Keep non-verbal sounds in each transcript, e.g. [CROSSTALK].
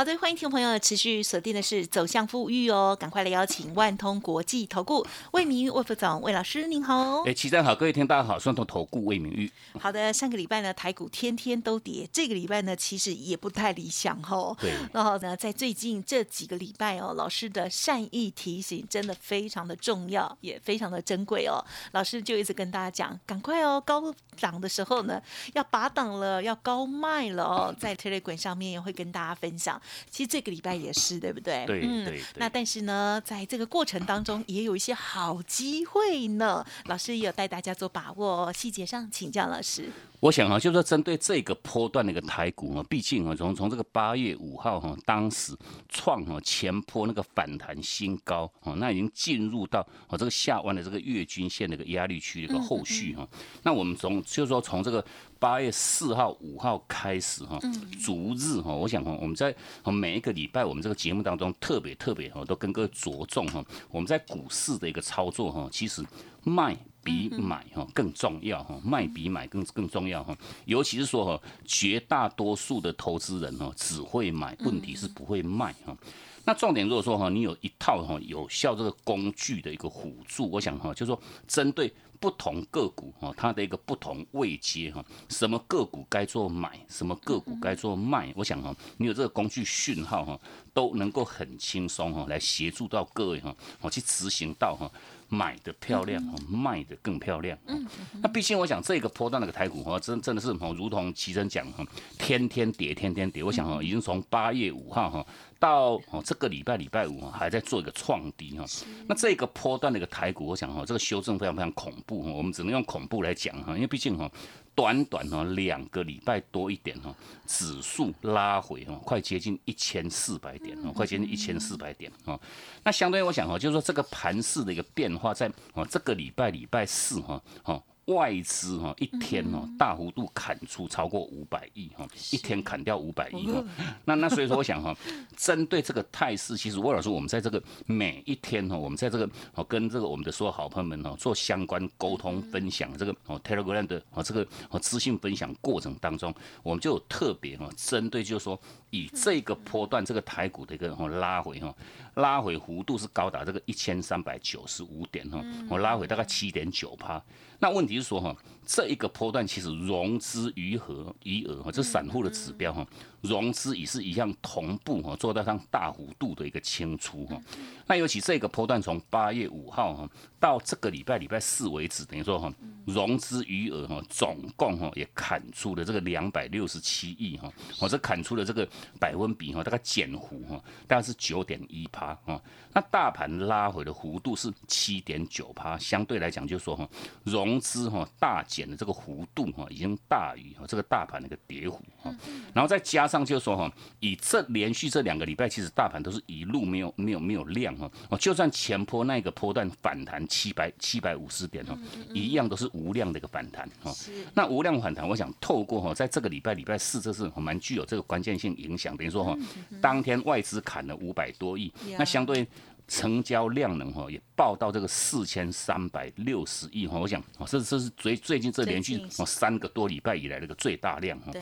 好的，欢迎听众朋友持续锁定的是走向富裕哦，赶快来邀请万通国际投顾魏明玉魏副总魏老师您好。哎，齐站好，各位听大家好，双通投顾魏明玉。好的，上个礼拜呢台股天天都跌，这个礼拜呢其实也不太理想哦。对。然后呢，在最近这几个礼拜哦，老师的善意提醒真的非常的重要，也非常的珍贵哦。老师就一直跟大家讲，赶快哦，高涨的时候呢要拔档了，要高卖了哦，在 Telegram 上面也会跟大家分享。其实这个礼拜也是，对不对？对，嗯。那但是呢，在这个过程当中，也有一些好机会呢。老师也有带大家做把握，细节上请教老师。我想啊，就是说针对这个波段的一个台股啊，毕竟啊，从从这个八月五号哈，当时创哈前坡那个反弹新高哦，那已经进入到哦这个下弯的这个月均线的一个压力区的一个后续哈。那我们从就是说从这个八月四号、五号开始哈，逐日哈，我想哈，我们在每一个礼拜我们这个节目当中特别特别哈，都跟各位着重哈，我们在股市的一个操作哈，其实卖。比买哈更重要哈，卖比买更更重要哈，尤其是说哈，绝大多数的投资人哈只会买，问题是不会卖哈。那重点如果说哈，你有一套哈有效这个工具的一个辅助，我想哈，就是说针对不同个股哈，它的一个不同位阶哈，什么个股该做买，什么个股该做卖，我想哈，你有这个工具讯号哈，都能够很轻松哈来协助到各位哈，我去执行到哈。买的漂亮，卖的更漂亮。嗯，那毕竟我想这个波段那个台股哈，真真的是哈，如同齐真讲哈，天天跌，天天跌。我想哈，已经从八月五号哈到哦这个礼拜礼拜五还在做一个创低哈。那这个波段的一个台股，我想哈，这个修正非常非常恐怖哈。我们只能用恐怖来讲哈，因为毕竟哈。短短哦两个礼拜多一点哦，指数拉回哦，快接近一千四百点哦，快接近一千四百点哦。那相对于我想哦，就是说这个盘势的一个变化，在哦这个礼拜礼拜四哈，哈。外资哈一天哦大幅度砍出超过五百亿哈，一天砍掉五百亿哈。[LAUGHS] 那那所以说我想哈，针对这个态势，其实魏老师我们在这个每一天哈，我们在这个哦跟这个我们的所有好朋友们哦做相关沟通分享这个哦 Telegram 的哦这个哦资讯分享过程当中，我们就有特别哈针对就是说以这个波段这个台股的一个哦拉回哈，拉回幅度是高达这个一千三百九十五点哈，我拉回大概七点九趴。那问题是说哈，这一个波段其实融资余额余额哈，这散户的指标哈。融资也是一样同步哈，做到上大幅度的一个清出哈。那尤其这个波段从八月五号哈到这个礼拜礼拜四为止，等于说哈融资余额哈总共哈也砍出了这个两百六十七亿哈，我这砍出了这个百分比哈大概减幅哈大概是九点一趴哈。那大盘拉回的幅度是七点九趴，相对来讲就是说哈融资哈大减的这个幅度哈已经大于哈这个大盘的一个跌幅哈，然后再加。上就是说哈，以这连续这两个礼拜，其实大盘都是一路没有没有没有量哈，哦，就算前坡那个波段反弹七百七百五十点哈，一样都是无量的一个反弹哈。那无量反弹，我想透过哈，在这个礼拜礼拜四，这是蛮具有这个关键性影响。等于说哈，当天外资砍了五百多亿，那相对成交量能哈也报到这个四千三百六十亿哈。我想哦，这这是最最近这连续哦三个多礼拜以来的一个最大量哈。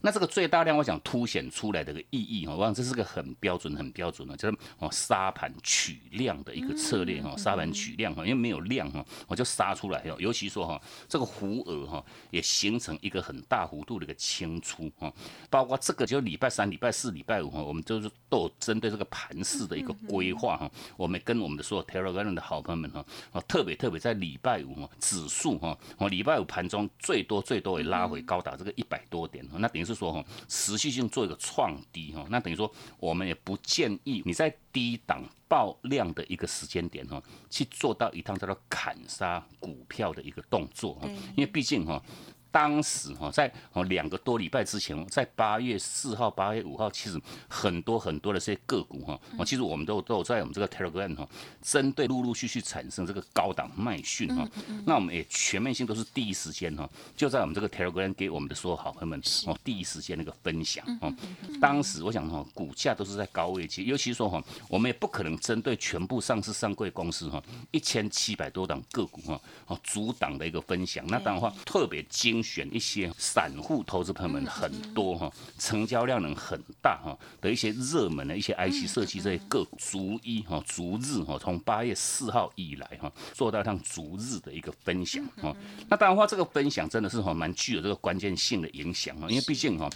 那这个最大量，我想凸显出来的个意义哈，我想这是个很标准、很标准的，就是哦沙盘取量的一个策略哈，沙盘取量哈，因为没有量哈，我就杀出来哈。尤其说哈，这个弧额哈也形成一个很大幅度的一个清出哈，包括这个就礼拜三、礼拜四、礼拜五哈，我们就是都有针对这个盘势的一个规划哈，我们跟我们的所有 Telegram 的好朋友们哈，哦特别特别在礼拜五哈指数哈，哦礼拜五盘中最多最多也拉回高达这个一百多点哈，那等于。是说哈，持续性做一个创低哈，那等于说我们也不建议你在低档爆量的一个时间点哈，去做到一趟叫做砍杀股票的一个动作哈，因为毕竟哈。当时哈，在哦两个多礼拜之前，在八月四号、八月五号，其实很多很多的这些个股哈，哦，其实我们都都有在我们这个 Telegram 哈，针对陆陆续续产生这个高档卖讯哈，那我们也全面性都是第一时间哈，就在我们这个 Telegram 给我们的所有好朋友们哦，第一时间那个分享哦。当时我想哈，股价都是在高位期，尤其说哈，我们也不可能针对全部上市上柜公司哈，一千七百多档个股哈，哦，主档的一个分享，那当然话特别精选一些散户投资朋友们很多哈，成交量能很大哈的一些热门的一些 IC 设计这些个股，逐一哈逐日哈，从八月四号以来哈，做到像逐日的一个分享哈。那当然话这个分享真的是哈蛮具有这个关键性的影响哈，因为毕竟哈。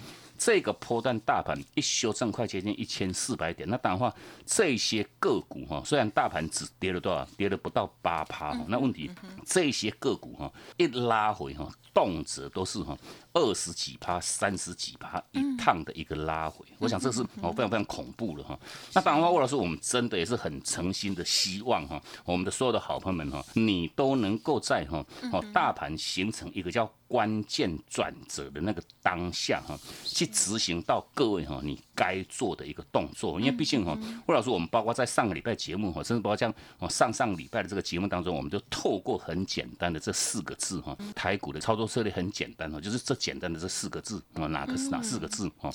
这个波段大盘一修正快接近一千四百点，那当然话这些个股哈，虽然大盘只跌了多少，跌了不到八趴，那问题这些个股哈一拉回哈，动辄都是哈。二十几趴、三十几趴一趟的一个拉回，我想这是哦非常非常恐怖了哈。那当然话，魏老师，我们真的也是很诚心的希望哈，我们的所有的好朋友们哈，你都能够在哈哦大盘形成一个叫关键转折的那个当下哈，去执行到各位哈你该做的一个动作。因为毕竟哈，魏老师，我们包括在上个礼拜节目哈，甚至包括像哦上上礼拜的这个节目当中，我们就透过很简单的这四个字哈，台股的操作策略很简单哈，就是这。简单的这四个字啊，哪个是哪四个字哦？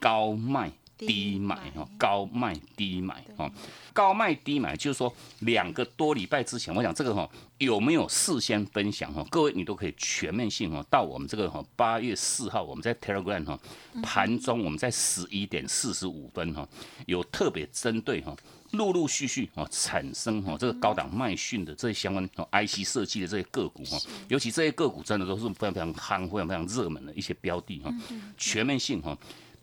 高卖低买哈，高卖低买哈，高卖低买就是说两个多礼拜之前，我想这个哈有没有事先分享哈？各位你都可以全面性哈，到我们这个哈八月四号我们在 Telegram 哈盘中我们在十一点四十五分哈有特别针对哈。陆陆续续哦产生哦这个高档卖讯的这些相关哦 IC 设计的这些个股哈，尤其这些个股真的都是非常非常夯、非常非常热门的一些标的哈，全面性哈。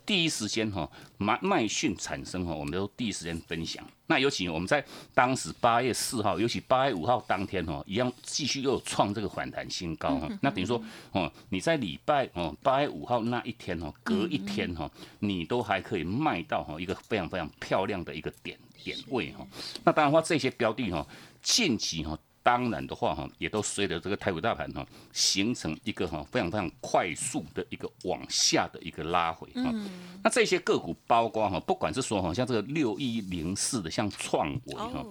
第一时间哈卖卖讯产生哈，我们都第一时间分享。那尤其我们在当时八月四号，尤其八月五号当天哈，一样继续又创这个反弹新高哈。那等于说哦，你在礼拜哦八月五号那一天哈，隔一天哈，你都还可以卖到哈一个非常非常漂亮的一个点点位哈。那当然话这些标的哈，近期哈。当然的话哈，也都随着这个台股大盘哈，形成一个哈非常非常快速的一个往下的一个拉回哈。那这些个股包括哈，不管是说哈，像这个六一零四的像创维哈，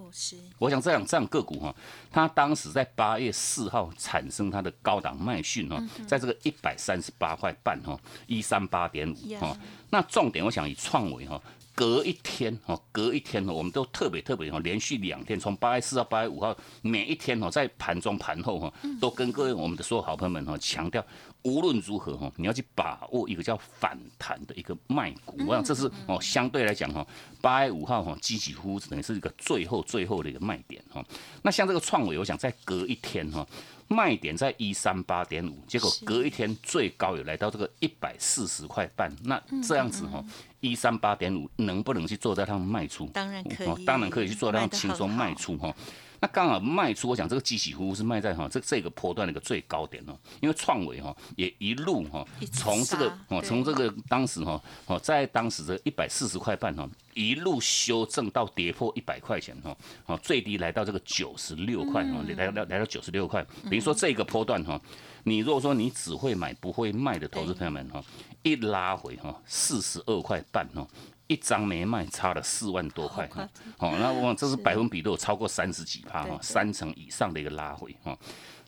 我想这样这样个股哈，它当时在八月四号产生它的高档卖讯哈，在这个一百三十八块半哈，一三八点五哈。那重点我想以创维哈。隔一天哦，隔一天哦，我们都特别特别哦，连续两天，从八月四号、八月五号，每一天哦，在盘中盘后哈，都跟各位我们的所有好朋友们哈强调，无论如何哈，你要去把握一个叫反弹的一个卖股，我想这是哦相对来讲哈，八月五号哈，几几乎等于是一个最后最后的一个卖点哈。那像这个创伟，我想再隔一天哈。卖点在一三八点五，结果隔一天最高也来到这个一百四十块半，那这样子哈，一三八点五能不能去做在他们卖出？当然可以，当然可以去做让轻松卖出哈。那刚好卖出，我想这个机器乎乎是卖在哈这这个波段的一个最高点哦，因为创维哈也一路哈从这个哦从这个当时哈哦在当时的一百四十块半哈一路修正到跌破一百块钱哈哦最低来到这个九十六块哦来到来到九十六块，比如说这个波段哈，你如果说你只会买不会卖的投资朋友们哈，一拉回哈四十二块半哈。一张没卖，差了四万多块哈。好，那我这是百分比都有超过三十几趴哈，三成以上的一个拉回哈。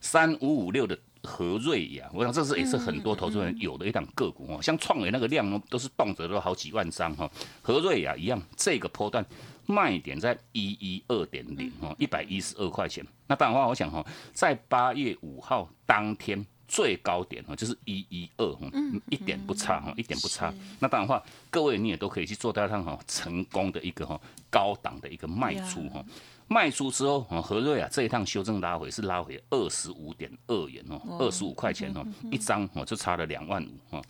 三五五六的和瑞雅，我想这是也是很多投资人有的一档个股哦。像创维那个量都是动辄都好几万张哈。和瑞雅一样，这个波段卖点在一一二点零哈，一百一十二块钱。那当然话，我想哈，在八月五号当天。最高点哈就是一一二哈，一点不差哈，一点不差。那当然话，各位你也都可以去做到它哈成功的一个哈高档的一个卖出哈。卖出之后，何瑞啊这一趟修正拉回是拉回二十五点二元哦，二十五块钱哦，一张哦就差了两万五哈。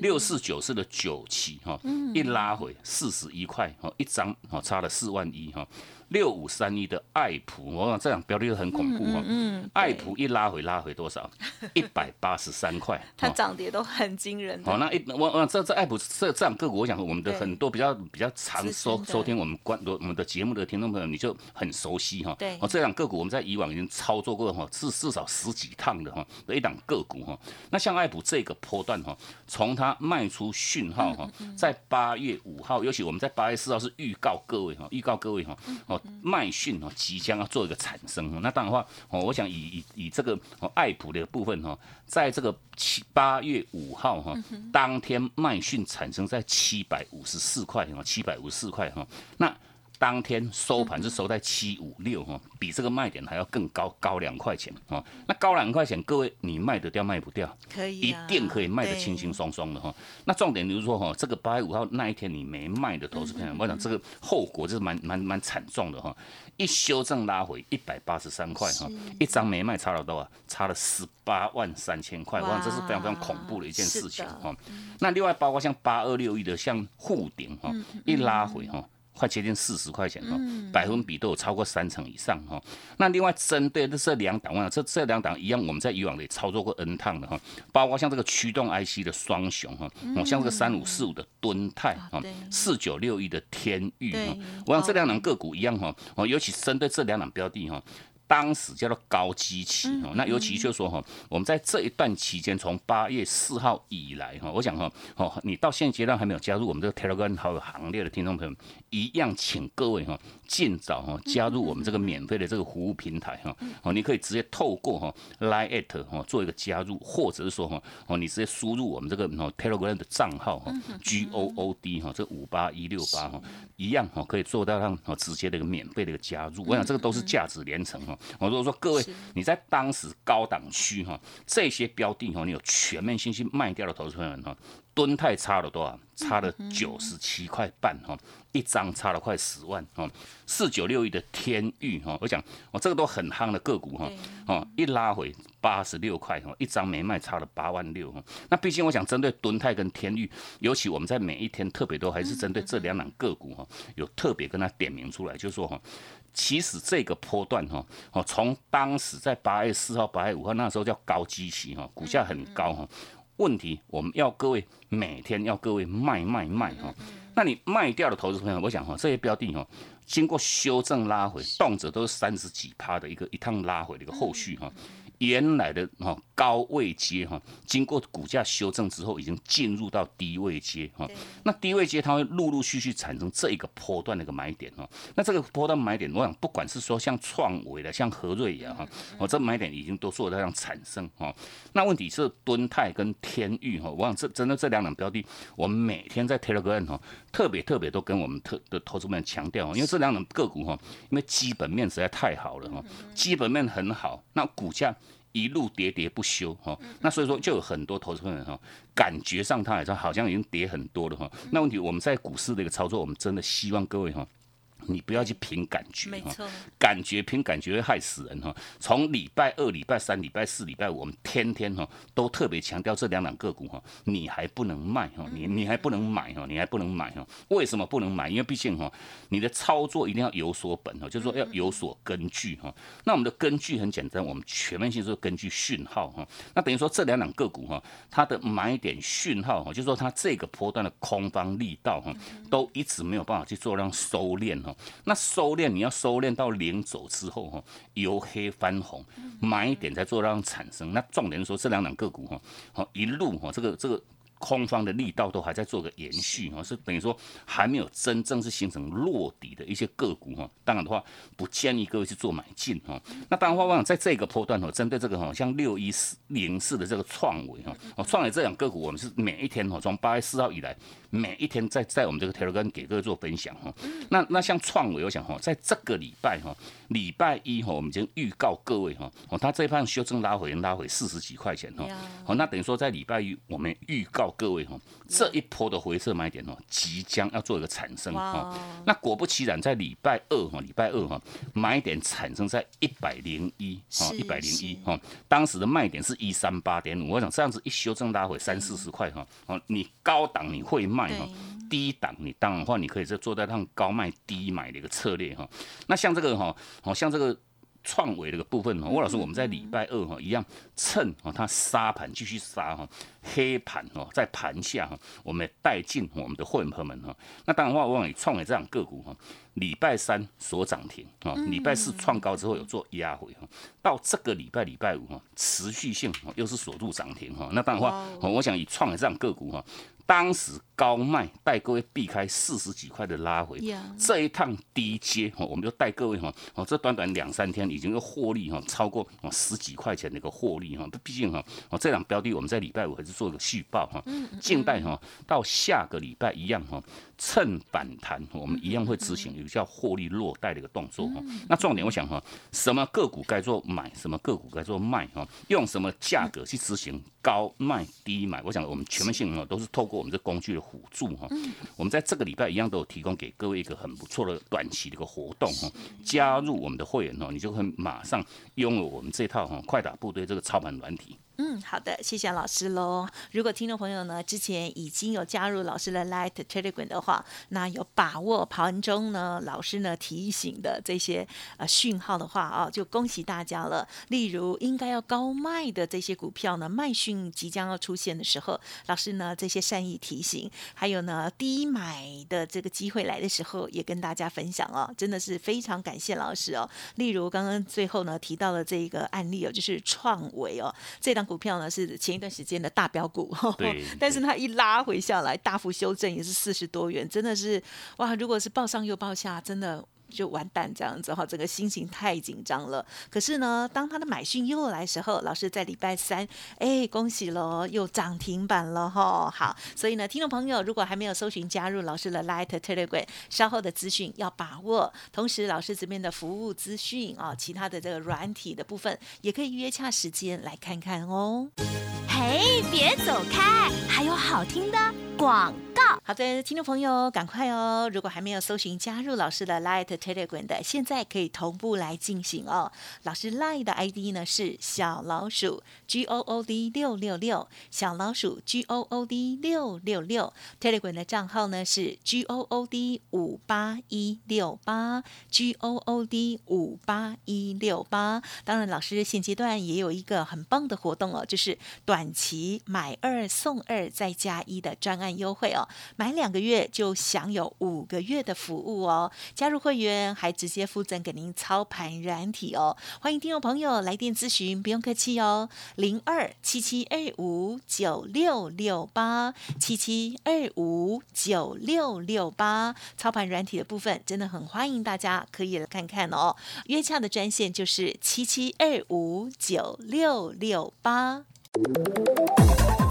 六四九四的九期哈，一拉回四十一块哈，一张哦差了四万一哈。六五三一的爱普，我想这样标的很恐怖哈。嗯，爱普一拉回拉回多少？[LAUGHS] 一百八十三块。[LAUGHS] 它涨跌都很惊人。好，那一我我这这爱普这这样个股，我想我们的很多比较比较常收收听我们关我们的节目的听众朋友，你就很熟悉哈。对。哦，这两个股我们在以往已经操作过哈，至至少十几趟的哈的一档个股哈。那像爱普这个波段哈，从它卖出讯号哈，在八月五号，尤其我们在八月四号是预告各位哈，预告各位哈，哦麦讯哦即将要做一个产生。那当然的话哦，我想以以以这个哦爱普的部分哈，在这个七八月五号哈，当天麦讯产生在七百五十四块哈，七百五十四块哈，那。当天收盘是收在七五六哈，比这个卖点还要更高，高两块钱哈。那高两块钱，各位你卖得掉卖不掉？可以，一定可以卖得轻轻松松的哈。那重点就是说哈，这个八月五号那一天你没卖的投资朋友，我想这个后果就是蛮蛮蛮惨重的哈。一修正拉回一百八十三块哈，一张没卖差了多少？差了十八万三千块，我想这是非常非常恐怖的一件事情哈。那另外包括像八二六亿的像沪顶哈，一拉回哈。快接近四十块钱哈，百分比都有超过三成以上哈。那另外针对这这两档，我这这两档一样，我们在以往也操作过 N 趟的哈，包括像这个驱动 IC 的双雄哈，像这个三五四五的敦泰哈，四九六一的天域哈，我想这两档个股一样哈，哦，尤其针对这两档标的哈。当时叫做高基期哈，那尤其就是说哈，我们在这一段期间，从八月四号以来哈，我想哈，哦，你到现阶段还没有加入我们这个 Telegram 好友行列的听众朋友，一样请各位哈，尽早哈加入我们这个免费的这个服务平台哈，哦，你可以直接透过哈 Line at 哈做一个加入，或者是说哈，哦，你直接输入我们这个 Telegram 的账号哈，G O O D 哈，这五八一六八哈，一样哈，可以做到让哦直接的一个免费的一个加入，我想这个都是价值连城哈。我如果说各位你在当时高档区哈，这些标的哈，你有全面信心卖掉的投资朋友哈，吨泰差了多少？差了九十七块半哈，一张差了快十万哈。四九六一的天域哈，我想我这个都很夯的个股哈，哦一拉回八十六块哈，一张没卖差了八万六哈。那毕竟我想针对吨泰跟天域，尤其我们在每一天特别多，还是针对这两档个股哈，有特别跟他点名出来，就是说哈。其实这个波段哈，哦，从当时在八月四号、八月五号那时候叫高基期哈，股价很高哈。问题我们要各位每天要各位卖卖卖哈。那你卖掉的投资朋友，我想哈，这些标的哈，经过修正拉回，动辄都是三十几趴的一个一趟拉回的一个后续哈。原来的哈高位阶哈，经过股价修正之后，已经进入到低位阶哈。那低位阶它会陆陆续续产生这一个波段的一个买点哈。那这个波段买点，我想不管是说像创维的，像和瑞呀哈，哦，这买点已经都做这样产生哈。那问题是敦泰跟天域哈，我想这真的这两档标的，我们每天在 Telegram 哈，特别特别都跟我们特的投资们强调，因为这两档个股哈，因为基本面实在太好了哈，基本面很好，那股价。一路喋喋不休哈，那所以说就有很多投资人哈，感觉上他来说好像已经跌很多了哈。那问题我们在股市的一个操作，我们真的希望各位哈。你不要去凭感觉没错，感觉凭感觉会害死人哈。从礼拜二、礼拜三、礼拜四、礼拜五，我们天天哈都特别强调这两档个股哈，你还不能卖哈，你你还不能买哈，你还不能买哈。为什么不能买？因为毕竟哈，你的操作一定要有所本哈，就是说要有所根据哈。那我们的根据很简单，我们全面性是根据讯号哈。那等于说这两档个股哈，它的买点讯号哈，就是说它这个波段的空方力道哈，都一直没有办法去做让收敛哈。那收敛，你要收敛到零走之后哈，由黑翻红，买点在做让产生。那重点说这两档个股哈，好一路哈，这个这个。空方的力道都还在做个延续哈，是等于说还没有真正是形成落底的一些个股哈。当然的话，不建议各位去做买进哈。那当然话，我想在这个波段哈，针对这个哈，像六一四零四的这个创维哈，哦，创维这两个股，我们是每一天哈，从八月四号以来，每一天在在我们这个 Telegram 给各位做分享哈。那那像创维，我想哈，在这个礼拜哈，礼拜一哈，我们已经预告各位哈，哦，它这一盘修正拉回，拉回四十几块钱哈。好，那等于说在礼拜一我们预告。各位哈，这一波的回撤买点哦，即将要做一个产生哈。那果不其然，在礼拜二哈，礼拜二哈，买点产生在一百零一哈，一百零一哈。当时的卖点是一三八点五，我想这样子一修正拉回三四十块哈。哦，你高档你会卖哈。低档，你当然的话，你可以在做在让高卖低买的一个策略哈。那像这个哈，好像这个。创维这个部分哈，吴老师，我们在礼拜二哈一样趁哈它杀盘继续杀哈黑盘哦，在盘下哈，我们带进我们的会员朋友们哈。那当然话，我讲你创维这样个股哈，礼拜三所涨停啊，礼拜四创高之后有做压回哈，到这个礼拜礼拜五哈持续性又是锁住涨停哈。那当然话，我想以创维这样个股哈。当时高卖带各位避开四十几块的拉回，这一趟低接哈，我们就带各位哈，哦，这短短两三天已经有获利哈，超过哦十几块钱的一个获利哈。毕竟哈，哦这两标的我们在礼拜五还是做一个续报哈，静待哈到下个礼拜一样哈。趁反弹，我们一样会执行有叫获利落袋的一个动作哈。那重点我想哈，什么个股该做买，什么个股该做卖哈，用什么价格去执行高卖低买，我想我们全面性哈都是透过我们这工具的辅助哈。我们在这个礼拜一样都有提供给各位一个很不错的短期的一个活动哈。加入我们的会员哦，你就会马上拥有我们这套哈快打部队这个操盘软体。嗯，好的，谢谢老师喽。如果听众朋友呢之前已经有加入老师的 Light Telegram 的话，那有把握盘中呢老师呢提醒的这些呃讯号的话啊，就恭喜大家了。例如应该要高卖的这些股票呢，卖讯即将要出现的时候，老师呢这些善意提醒，还有呢低买的这个机会来的时候，也跟大家分享哦，真的是非常感谢老师哦。例如刚刚最后呢提到了这一个案例哦，就是创维哦，这档。股票呢是前一段时间的大标股，[LAUGHS] 对，但是它一拉回下来，大幅修正也是四十多元，真的是哇！如果是报上又报下，真的。就完蛋这样子哈，整个心情太紧张了。可是呢，当他的买讯又来时候，老师在礼拜三，哎，恭喜喽，又涨停板了哈。好，所以呢，听众朋友如果还没有搜寻加入老师的 Light Telegram，稍后的资讯要把握。同时，老师这边的服务资讯啊，其他的这个软体的部分，也可以约洽时间来看看哦。嘿，别走开，还有好听的广告。好的，听众朋友，赶快哦！如果还没有搜寻加入老师的 Light Telegram 的，现在可以同步来进行哦。老师 Light 的 ID 呢是小老鼠 G O O D 六六六，小老鼠 G O O D 六六六。Telegram 的账号呢是 G O O D 五八一六八 G O O D 五八一六八。当然，老师现阶段也有一个很棒的活动哦，就是短期买二送二再加一的专案优惠哦。满两个月就享有五个月的服务哦，加入会员还直接附赠给您操盘软体哦。欢迎听众朋友来电咨询，不用客气哦，零二七七二五九六六八七七二五九六六八。操盘软体的部分真的很欢迎大家可以来看看哦。约洽的专线就是七七二五九六六八。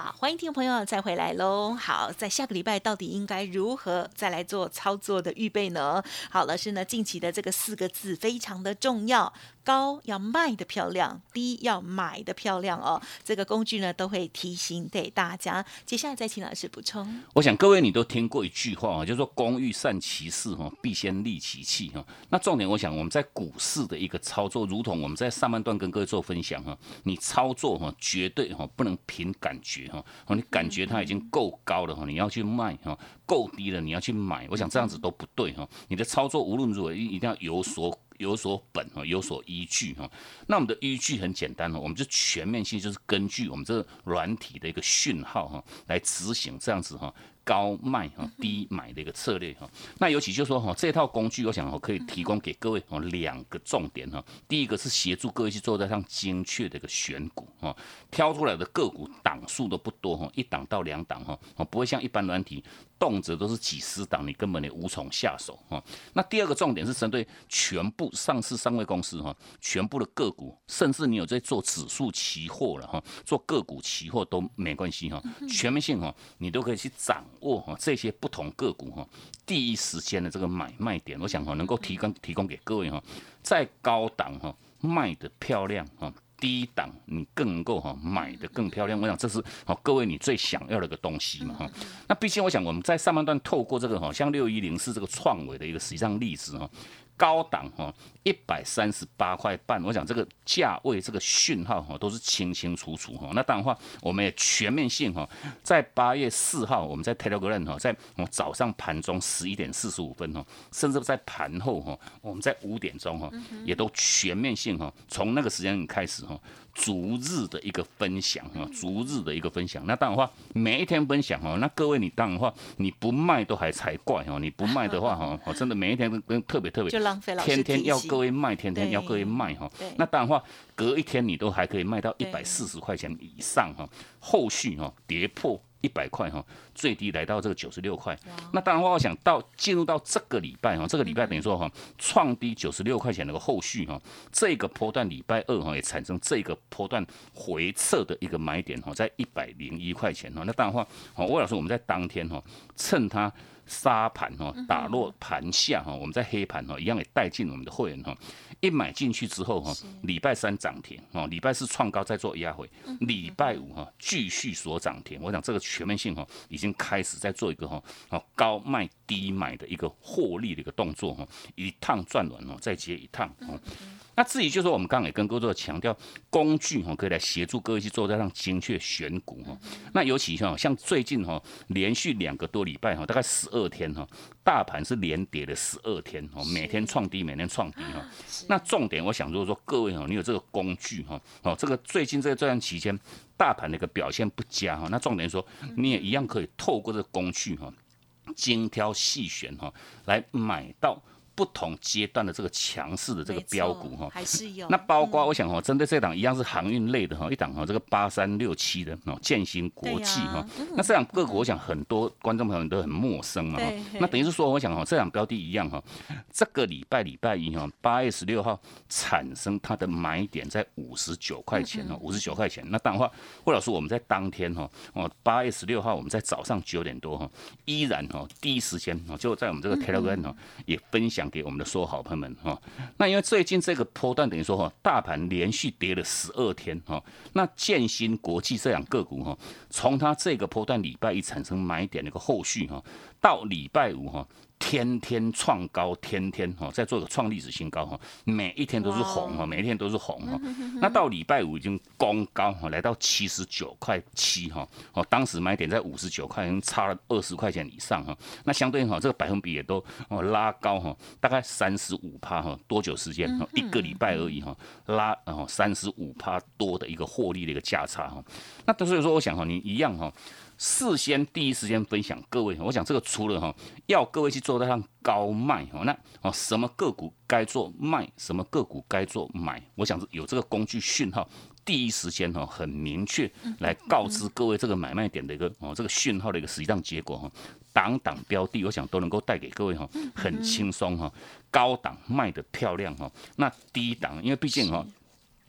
好，欢迎听众朋友再回来喽。好，在下个礼拜到底应该如何再来做操作的预备呢？好，老师呢近期的这个四个字非常的重要。高要卖的漂亮，低要买的漂亮哦。这个工具呢，都会提醒给大家。接下来再请老师补充。我想各位你都听过一句话啊，就是说“工欲善其事，哈，必先利其器”哈。那重点，我想我们在股市的一个操作，如同我们在上半段跟各位做分享哈，你操作哈，绝对哈不能凭感觉哈，哦，你感觉它已经够高了哈，你要去卖哈，够低了你要去买，我想这样子都不对哈。你的操作无论如何一一定要有所。有所本哈，有所依据哈。那我们的依据很简单哈，我们就全面性就是根据我们这软体的一个讯号哈，来执行这样子哈。高卖哈低买的一个策略哈，那尤其就说哈这套工具，我想我可以提供给各位哦两个重点哈。第一个是协助各位去做在上精确的一个选股哈，挑出来的个股档数都不多哈，一档到两档哈，不会像一般软体动辄都是几十档，你根本也无从下手哈。那第二个重点是针对全部上市三位公司哈，全部的个股，甚至你有在做指数期货了哈，做个股期货都没关系哈，全面性哈，你都可以去掌。握哈这些不同个股哈第一时间的这个买卖点，我想哈能够提供提供给各位哈，在高档哈卖的漂亮哈。低档你更能够哈买的更漂亮，我想这是好各位你最想要的一个东西嘛哈。那毕竟我想我们在上半段透过这个哈，像六一零是这个创维的一个实际上例子哈。高档哈一百三十八块半，我想这个价位这个讯号哈都是清清楚楚哈。那当然话，我们也全面性哈，在八月四号我们在 Telegram 哈，在我早上盘中十一点四十五分哈，甚至在盘后哈，我们在五点钟哈，也都全面性哈，从那个时间开始哈。逐日的一个分享啊，逐日的一个分享。那当然话，每一天分享哦，那各位你当然话，你不卖都还才怪哦。你不卖的话 [LAUGHS] 哈，我真的每一天都特别特别，就浪费了。天天要各位卖，天天要各位卖哈。那当然话，隔一天你都还可以卖到一百四十块钱以上哈。后续哈跌破。一百块哈，最低来到这个九十六块。那当然话，我想到进入到这个礼拜哈，这个礼拜等于说哈，创低九十六块钱那个后续哈，这个波段礼拜二哈也产生这个波段回撤的一个买点哈，在一百零一块钱哈。那当然话，哦，魏老师我们在当天哈，趁它杀盘哈，打落盘下哈，我们在黑盘哈一样也带进我们的会员哈。一买进去之后哈，礼拜三涨停哦，礼拜四创高再做压回，礼拜五哈继续锁涨停。我想这个全面性哈已经开始在做一个哈哦高卖低买的一个获利的一个动作哈，一趟赚完哦再接一趟哦。那至于就是说，我们刚刚也跟各位强调，工具哈可以来协助各位去做这样精确选股哈。那尤其哈像最近哈连续两个多礼拜哈，大概十二天哈，大盘是连跌了十二天哈，每天创低，每天创低哈。那重点我想如果说各位哈，你有这个工具哈，哦这个最近这这段期间大盘的一个表现不佳哈，那重点说你也一样可以透过这个工具哈，精挑细选哈，来买到。不同阶段的这个强势的这个标股哈，还是有。那包括我想哈，针对这档一样是航运类的哈，一档哈这个八三六七的哦，建新国际哈。那这两个股我想很多观众朋友都很陌生嘛。那等于是说，我想哈，这两标的一样哈，这个礼拜礼拜一哈，八月十六号产生它的买点在五十九块钱哦，五十九块钱。那当然话，霍老师我们在当天哈，哦八月十六号我们在早上九点多哈，依然哈第一时间哦就在我们这个 Telegram 哦也分享。给我们的所有好朋友们哈，那因为最近这个波段等于说哈，大盘连续跌了十二天哈，那建新国际这两个股哈，从它这个波段礼拜一产生买点的一个后续哈，到礼拜五哈。天天创高，天天哈在做个创历史新高哈，每一天都是红哈，每一天都是红哈。[LAUGHS] 那到礼拜五已经攻高哈，来到七十九块七哈，哦，当时买点在五十九块，已经差了二十块钱以上哈。那相对哈，这个百分比也都哦拉高哈，大概三十五趴哈，多久时间？一个礼拜而已哈，拉哦三十五趴多的一个获利的一个价差哈。那所以说，我想哈，你一样哈。事先第一时间分享各位，我想这个除了哈要各位去做到上高卖哈，那哦什么个股该做卖，什么个股该做买，我想有这个工具讯号，第一时间哈很明确来告知各位这个买卖点的一个哦这个讯号的一个实际上结果哈，档档标的，我想都能够带给各位哈很轻松哈，高档卖的漂亮哈，那低档因为毕竟哈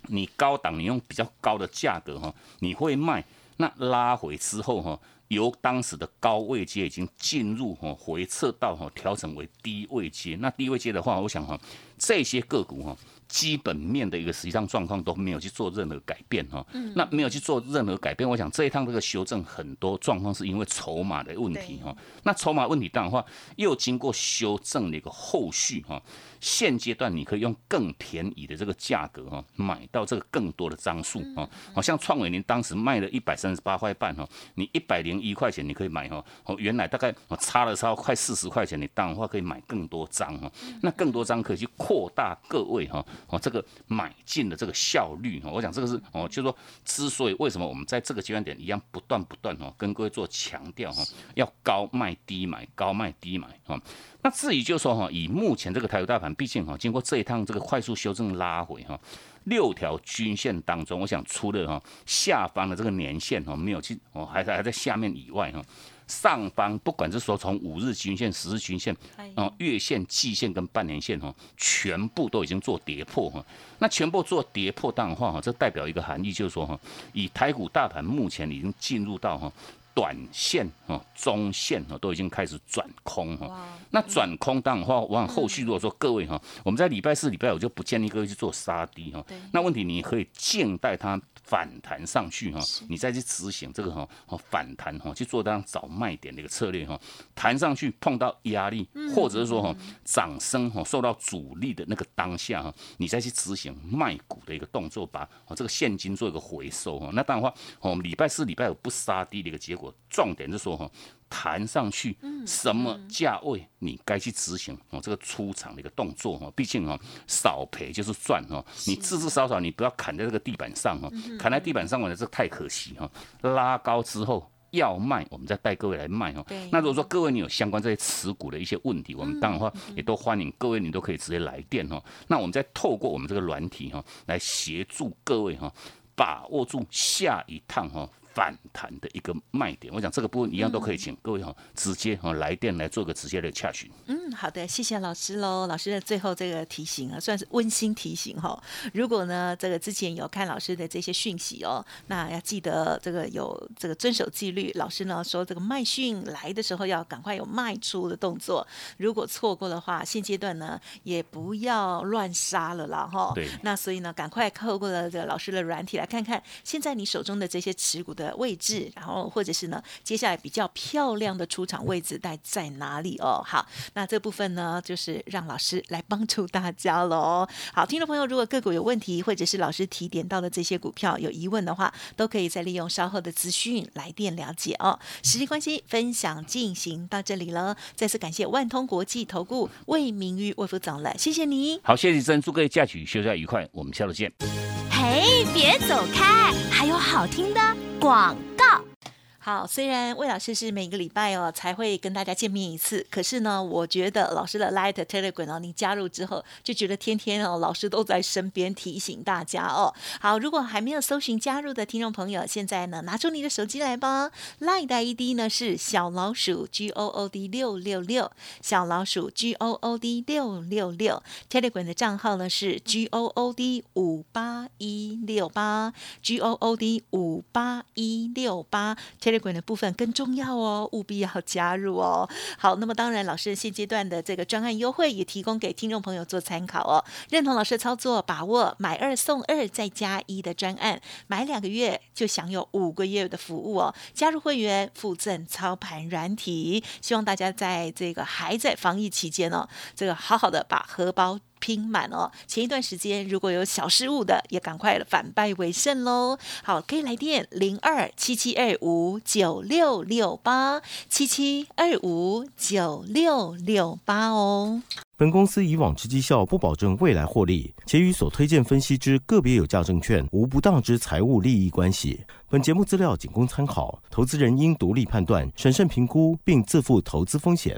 你高档你用比较高的价格哈你会卖。那拉回之后哈，由当时的高位阶已经进入哈回撤到哈调整为低位阶。那低位阶的话，我想哈这些个股哈。基本面的一个实际上状况都没有去做任何改变哈，那没有去做任何改变，我想这一趟这个修正很多状况是因为筹码的问题哈，那筹码问题当然话又经过修正的一个后续哈，现阶段你可以用更便宜的这个价格哈买到这个更多的张数啊，好像创伟您当时卖了一百三十八块半哈，你一百零一块钱你可以买哈，哦原来大概差了差快四十块钱，你当然话可以买更多张哈，那更多张可以去扩大各位哈。哦，这个买进的这个效率哈，我想这个是哦，就是说，之所以为什么我们在这个阶段点一样不断不断哦，跟各位做强调哈，要高卖低买，高卖低买哈。那至于就是说哈，以目前这个台股大盘，毕竟哈，经过这一趟这个快速修正拉回哈，六条均线当中，我想除了哈下方的这个年线哈没有去哦，还还在下面以外哈。上方不管是说从五日均线、十日均线、哦月线、季线跟半年线哈，全部都已经做跌破哈。那全部做跌破淡化哈，这代表一个含义，就是说哈，以台股大盘目前已经进入到哈。短线哦、中线哦都已经开始转空哈。那转空当然话，往后续如果说各位哈，我们在礼拜四、礼拜五就不建议各位去做杀低哈对。那问题你可以静待它反弹上去哈，你再去执行这个哈哦反弹哈，去做当找卖点的一个策略哈。弹上去碰到压力，或者是说哈涨升哈受到阻力的那个当下哈，你再去执行卖股的一个动作，把哦这个现金做一个回收哈。那当然话，哦我们礼拜四、礼拜五不杀低的一个结果，重点是说哈。谈上去，什么价位你该去执行哦？这个出场的一个动作哈，毕竟哦少赔就是赚哦。你至至少少你不要砍在这个地板上哦，砍在地板上，我觉得这太可惜哈。拉高之后要卖，我们再带各位来卖哦对。那如果说各位你有相关这些持股的一些问题，我们当然话也都欢迎各位你都可以直接来电哦。那我们再透过我们这个软体哈，来协助各位哈，把握住下一趟哈。反弹的一个卖点，我想这个部分一样都可以请各位哈直接哈来电来做个直接的洽询。嗯，好的，谢谢老师喽。老师的最后这个提醒啊，算是温馨提醒哈。如果呢，这个之前有看老师的这些讯息哦，那要记得这个有这个遵守纪律。老师呢说，这个卖讯来的时候要赶快有卖出的动作。如果错过的话，现阶段呢也不要乱杀了啦哈。对那所以呢，赶快透过了这个老师的软体来看看，现在你手中的这些持股的位置，然后或者是呢，接下来比较漂亮的出场位置在在哪里哦？好，那这部分呢，就是让老师来帮助大家喽。好，听众朋友，如果个股有问题，或者是老师提点到的这些股票有疑问的话，都可以再利用稍后的资讯来电了解哦。时间关系，分享进行到这里了，再次感谢万通国际投顾魏明玉魏副总了，谢谢你。好，谢谢珍，祝各位假期休假愉快，我们下周见。嘿，别走开，还有好听的广告。好，虽然魏老师是每个礼拜哦才会跟大家见面一次，可是呢，我觉得老师的 Light Telegram 哦，你加入之后就觉得天天哦，老师都在身边提醒大家哦。好，如果还没有搜寻加入的听众朋友，现在呢拿出你的手机来吧。Light 的 ID 呢是小老鼠 G O O D 六六六，小老鼠 G O O D 六六六。Telegram 的账号呢是 G O O D 五八一六八，G O O D 五八一六八。Telegram 的部分更重要哦，务必要加入哦。[LAUGHS] 好，那么当然，老师现阶段的这个专案优惠也提供给听众朋友做参考哦。认同老师的操作，把握买二送二再加一的专案，买两个月就享有五个月的服务哦。加入会员附赠操盘软体，希望大家在这个还在防疫期间哦，这个好好的把荷包。拼满哦！前一段时间如果有小失误的，也赶快反败为胜喽。好，可以来电零二七七二五九六六八七七二五九六六八哦。本公司以往之绩效不保证未来获利，且与所推荐分析之个别有价证券无不当之财务利益关系。本节目资料仅供参考，投资人应独立判断、审慎评估，并自负投资风险。